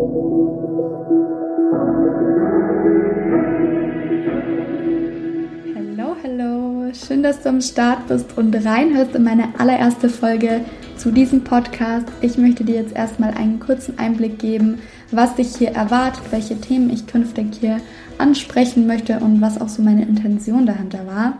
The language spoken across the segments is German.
Hallo, hallo. Schön, dass du am Start bist und reinhörst in meine allererste Folge zu diesem Podcast. Ich möchte dir jetzt erstmal einen kurzen Einblick geben, was dich hier erwartet, welche Themen ich künftig hier ansprechen möchte und was auch so meine Intention dahinter war.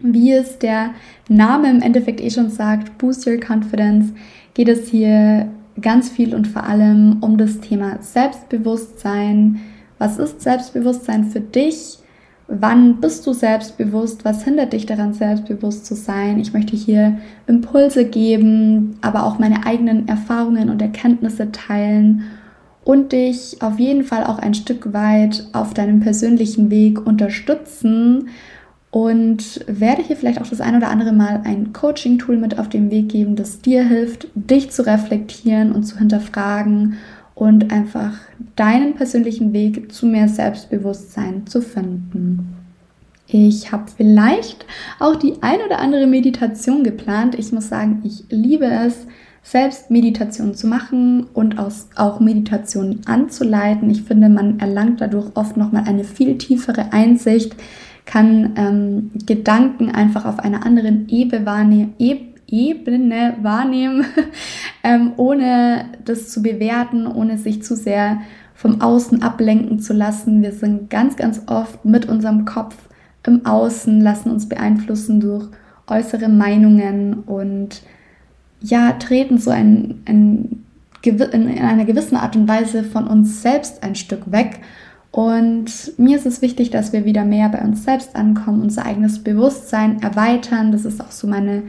Wie es der Name im Endeffekt eh schon sagt, Boost Your Confidence, geht es hier ganz viel und vor allem um das Thema Selbstbewusstsein. Was ist Selbstbewusstsein für dich? Wann bist du selbstbewusst? Was hindert dich daran, selbstbewusst zu sein? Ich möchte hier Impulse geben, aber auch meine eigenen Erfahrungen und Erkenntnisse teilen und dich auf jeden Fall auch ein Stück weit auf deinem persönlichen Weg unterstützen und werde hier vielleicht auch das ein oder andere Mal ein Coaching-Tool mit auf den Weg geben, das dir hilft, dich zu reflektieren und zu hinterfragen und einfach deinen persönlichen Weg zu mehr Selbstbewusstsein zu finden. Ich habe vielleicht auch die ein oder andere Meditation geplant. Ich muss sagen, ich liebe es, selbst Meditation zu machen und auch Meditation anzuleiten. Ich finde, man erlangt dadurch oft nochmal eine viel tiefere Einsicht kann ähm, Gedanken einfach auf einer anderen Ebene wahrnehmen, Ebene wahrnehmen ähm, ohne das zu bewerten, ohne sich zu sehr vom Außen ablenken zu lassen. Wir sind ganz, ganz oft mit unserem Kopf im Außen, lassen uns beeinflussen durch äußere Meinungen und ja, treten so ein, ein, in einer gewissen Art und Weise von uns selbst ein Stück weg und mir ist es wichtig, dass wir wieder mehr bei uns selbst ankommen, unser eigenes Bewusstsein erweitern. Das ist auch so meine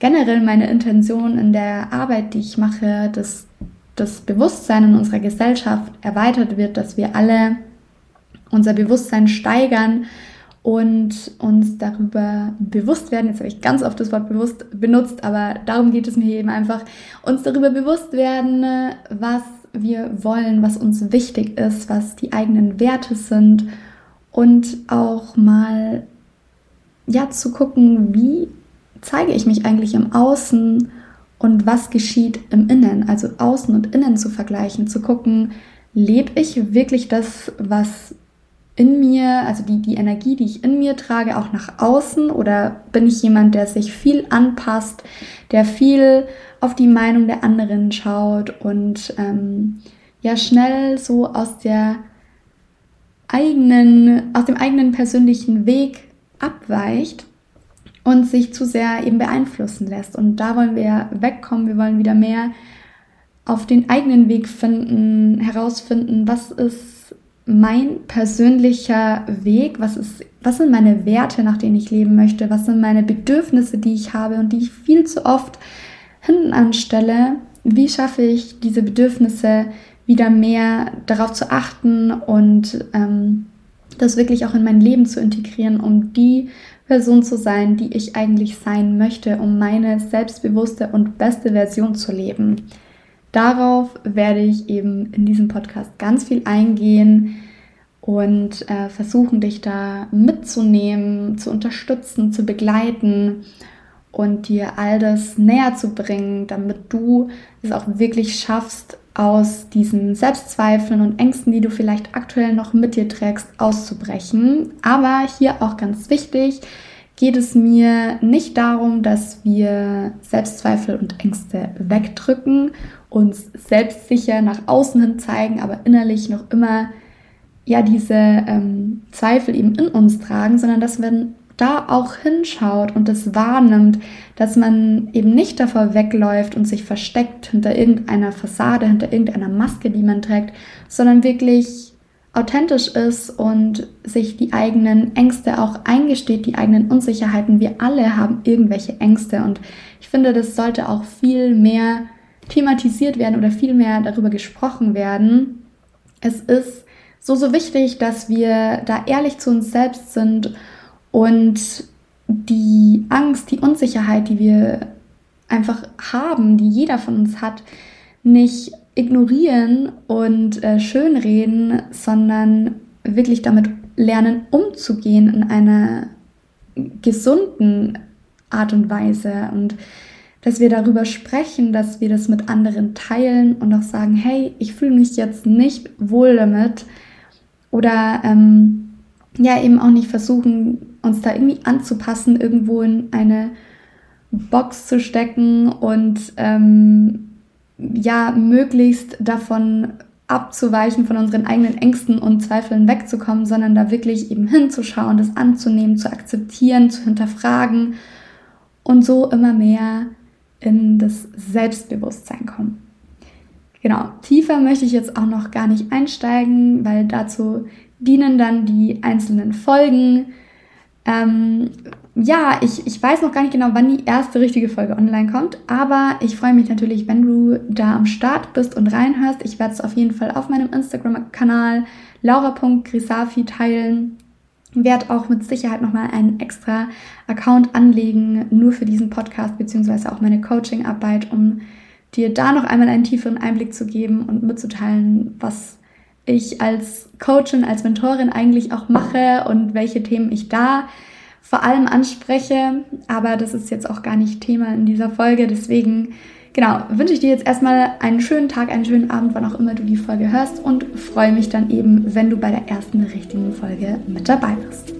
generell meine Intention in der Arbeit, die ich mache, dass das Bewusstsein in unserer Gesellschaft erweitert wird, dass wir alle unser Bewusstsein steigern und uns darüber bewusst werden. Jetzt habe ich ganz oft das Wort bewusst benutzt, aber darum geht es mir eben einfach, uns darüber bewusst werden, was wir wollen, was uns wichtig ist, was die eigenen Werte sind und auch mal ja zu gucken, wie zeige ich mich eigentlich im Außen und was geschieht im Innen, also Außen und Innen zu vergleichen, zu gucken, lebe ich wirklich das, was in mir, also die, die Energie, die ich in mir trage, auch nach außen oder bin ich jemand, der sich viel anpasst, der viel auf die Meinung der anderen schaut und ähm, ja schnell so aus der eigenen, aus dem eigenen persönlichen Weg abweicht und sich zu sehr eben beeinflussen lässt. Und da wollen wir wegkommen, wir wollen wieder mehr auf den eigenen Weg finden, herausfinden, was ist mein persönlicher Weg, was ist, was sind meine Werte, nach denen ich leben möchte, was sind meine Bedürfnisse, die ich habe und die ich viel zu oft hinten anstelle, wie schaffe ich diese Bedürfnisse wieder mehr darauf zu achten und ähm, das wirklich auch in mein Leben zu integrieren, um die Person zu sein, die ich eigentlich sein möchte, um meine selbstbewusste und beste Version zu leben. Darauf werde ich eben in diesem Podcast ganz viel eingehen und äh, versuchen, dich da mitzunehmen, zu unterstützen, zu begleiten und dir all das näher zu bringen, damit du es auch wirklich schaffst, aus diesen Selbstzweifeln und Ängsten, die du vielleicht aktuell noch mit dir trägst, auszubrechen. Aber hier auch ganz wichtig, geht es mir nicht darum, dass wir Selbstzweifel und Ängste wegdrücken, uns selbstsicher nach außen hin zeigen, aber innerlich noch immer ja diese ähm, Zweifel eben in uns tragen, sondern dass wir da auch hinschaut und es wahrnimmt, dass man eben nicht davor wegläuft und sich versteckt hinter irgendeiner Fassade, hinter irgendeiner Maske, die man trägt, sondern wirklich authentisch ist und sich die eigenen Ängste auch eingesteht, die eigenen Unsicherheiten. Wir alle haben irgendwelche Ängste und ich finde, das sollte auch viel mehr thematisiert werden oder viel mehr darüber gesprochen werden. Es ist so, so wichtig, dass wir da ehrlich zu uns selbst sind und die Angst, die Unsicherheit, die wir einfach haben, die jeder von uns hat, nicht ignorieren und äh, schönreden, sondern wirklich damit lernen umzugehen in einer gesunden Art und Weise. Und dass wir darüber sprechen, dass wir das mit anderen teilen und auch sagen, hey, ich fühle mich jetzt nicht wohl damit. Oder ähm, ja eben auch nicht versuchen, uns da irgendwie anzupassen, irgendwo in eine Box zu stecken und ähm, ja möglichst davon abzuweichen, von unseren eigenen Ängsten und Zweifeln wegzukommen, sondern da wirklich eben hinzuschauen, das anzunehmen, zu akzeptieren, zu hinterfragen und so immer mehr in das Selbstbewusstsein kommen. Genau, tiefer möchte ich jetzt auch noch gar nicht einsteigen, weil dazu dienen dann die einzelnen Folgen. Ähm, ja, ich, ich weiß noch gar nicht genau, wann die erste richtige Folge online kommt, aber ich freue mich natürlich, wenn du da am Start bist und reinhörst. Ich werde es auf jeden Fall auf meinem Instagram-Kanal laura.grisafi teilen. Werde auch mit Sicherheit nochmal einen extra Account anlegen, nur für diesen Podcast, beziehungsweise auch meine Coaching-Arbeit, um dir da noch einmal einen tieferen Einblick zu geben und mitzuteilen, was ich als Coachin, als Mentorin eigentlich auch mache und welche Themen ich da vor allem anspreche. Aber das ist jetzt auch gar nicht Thema in dieser Folge. Deswegen, genau, wünsche ich dir jetzt erstmal einen schönen Tag, einen schönen Abend, wann auch immer du die Folge hörst und freue mich dann eben, wenn du bei der ersten richtigen Folge mit dabei bist.